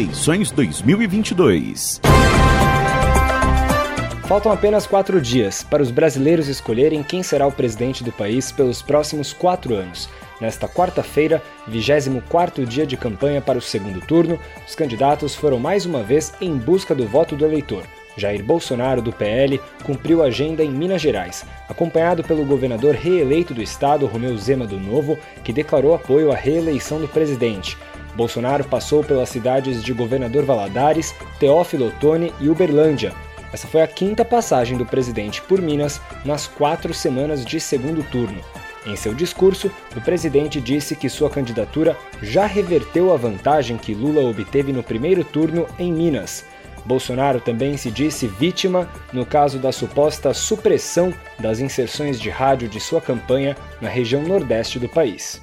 Eleições 2022. Faltam apenas quatro dias para os brasileiros escolherem quem será o presidente do país pelos próximos quatro anos. Nesta quarta-feira, 24º dia de campanha para o segundo turno, os candidatos foram mais uma vez em busca do voto do eleitor. Jair Bolsonaro, do PL, cumpriu a agenda em Minas Gerais, acompanhado pelo governador reeleito do estado, Romeu Zema do Novo, que declarou apoio à reeleição do presidente. Bolsonaro passou pelas cidades de Governador Valadares, Teófilo Otoni e Uberlândia. Essa foi a quinta passagem do presidente por Minas nas quatro semanas de segundo turno. Em seu discurso, o presidente disse que sua candidatura já reverteu a vantagem que Lula obteve no primeiro turno em Minas. Bolsonaro também se disse vítima no caso da suposta supressão das inserções de rádio de sua campanha na região nordeste do país.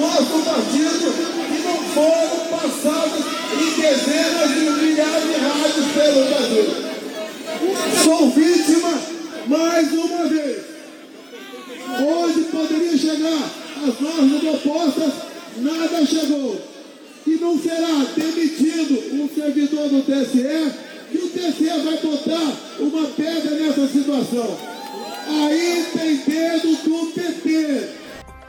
Nosso partido que não foram passadas em dezenas de milhares de rádios pelo Brasil. Sou vítima mais uma vez. Hoje poderia chegar as normas propostas, nada chegou e não será demitido um servidor do TSE, que o TSE vai botar uma pedra nessa situação. Aí tem dedo do PT.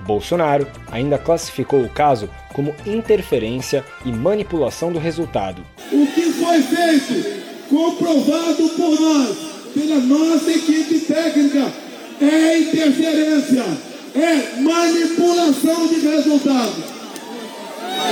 Bolsonaro ainda classificou o caso como interferência e manipulação do resultado. O que foi feito, comprovado por nós, pela nossa equipe técnica, é interferência, é manipulação de resultados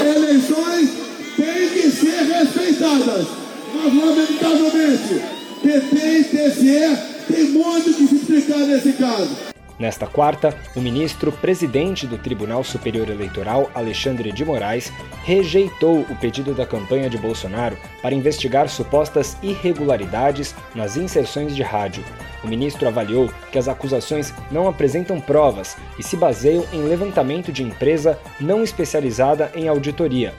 eleições têm que ser respeitadas. Mas, lamentavelmente, PT e TSE têm muito que se explicar nesse caso. Nesta quarta, o ministro presidente do Tribunal Superior Eleitoral, Alexandre de Moraes, rejeitou o pedido da campanha de Bolsonaro para investigar supostas irregularidades nas inserções de rádio. O ministro avaliou que as acusações não apresentam provas e se baseiam em levantamento de empresa não especializada em auditoria.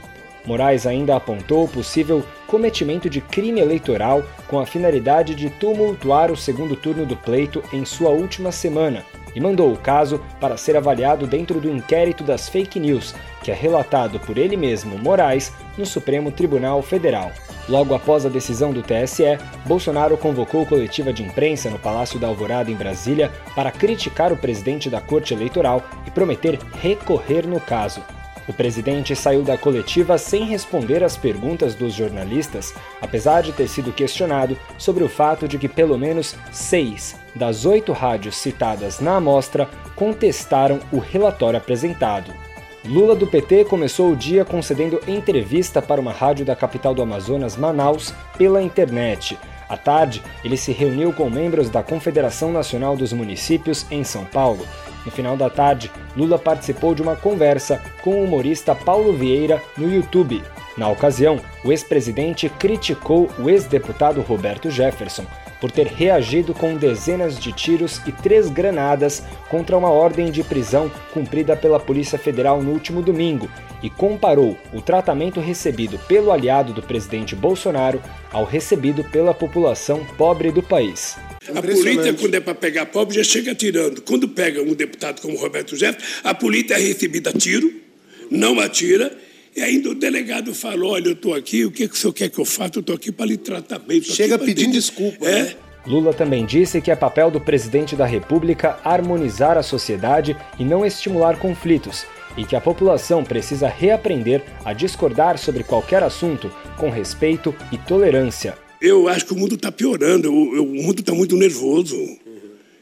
Moraes ainda apontou possível cometimento de crime eleitoral com a finalidade de tumultuar o segundo turno do pleito em sua última semana e mandou o caso para ser avaliado dentro do inquérito das fake news, que é relatado por ele mesmo, Moraes, no Supremo Tribunal Federal. Logo após a decisão do TSE, Bolsonaro convocou coletiva de imprensa no Palácio da Alvorada, em Brasília, para criticar o presidente da Corte Eleitoral e prometer recorrer no caso. O presidente saiu da coletiva sem responder às perguntas dos jornalistas, apesar de ter sido questionado sobre o fato de que pelo menos seis das oito rádios citadas na amostra contestaram o relatório apresentado. Lula do PT começou o dia concedendo entrevista para uma rádio da capital do Amazonas, Manaus, pela internet. À tarde, ele se reuniu com membros da Confederação Nacional dos Municípios em São Paulo no final da tarde, Lula participou de uma conversa com o humorista Paulo Vieira no YouTube. Na ocasião, o ex-presidente criticou o ex-deputado Roberto Jefferson por ter reagido com dezenas de tiros e três granadas contra uma ordem de prisão cumprida pela Polícia Federal no último domingo e comparou o tratamento recebido pelo aliado do presidente Bolsonaro ao recebido pela população pobre do país. A polícia, quando é para pegar pobre, já chega atirando. Quando pega um deputado como Roberto Jefferson, a polícia é recebida a tiro, não atira, e ainda o delegado falou: Olha, eu estou aqui, o que, que o senhor quer que eu faça? Eu estou aqui para lhe tratar bem. Chega pedindo desculpa. É. Né? Lula também disse que é papel do presidente da República harmonizar a sociedade e não estimular conflitos, e que a população precisa reaprender a discordar sobre qualquer assunto com respeito e tolerância eu acho que o mundo está piorando, o, o mundo está muito nervoso.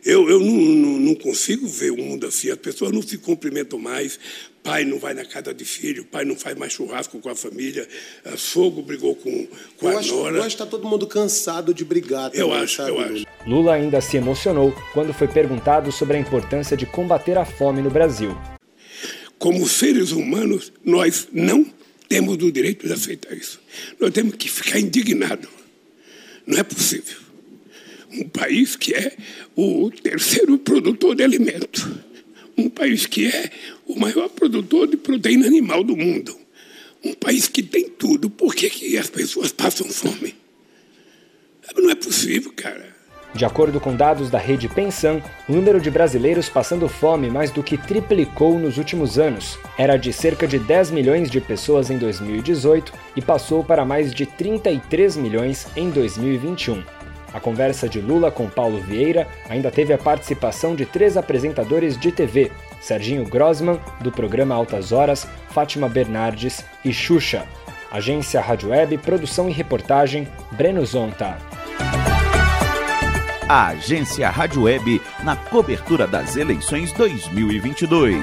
Eu, eu não, não, não, consigo ver o mundo assim. As pessoas não se cumprimentam mais. Pai não vai na casa de filho, pai não faz mais churrasco com a família, a sogro brigou com, com eu a acho, nora. Eu acho que está todo mundo cansado de brigar. Também, eu acho, sabe? eu acho. Lula ainda se emocionou quando foi perguntado sobre a importância de combater a fome no Brasil. Como seres humanos, nós não temos o direito de aceitar isso. Nós temos que ficar indignados não é possível. Um país que é o terceiro produtor de alimento, um país que é o maior produtor de proteína animal do mundo, um país que tem tudo, por que, que as pessoas passam fome? Não é possível, cara. De acordo com dados da rede Pensan, o número de brasileiros passando fome mais do que triplicou nos últimos anos. Era de cerca de 10 milhões de pessoas em 2018 e passou para mais de 33 milhões em 2021. A conversa de Lula com Paulo Vieira ainda teve a participação de três apresentadores de TV: Serginho Grossman, do programa Altas Horas, Fátima Bernardes e Xuxa. Agência Rádio Web, produção e reportagem, Breno Zonta. A Agência Rádio Web na cobertura das eleições 2022.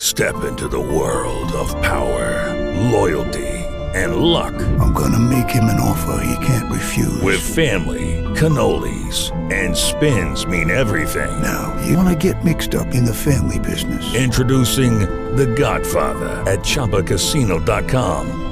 Step into the world of power, loyalty and luck. I'm gonna make him an offer he can't refuse. With family, cannolis and spins mean everything. Now, you wanna get mixed up in the family business. Introducing The Godfather at ChumbaCasino.com.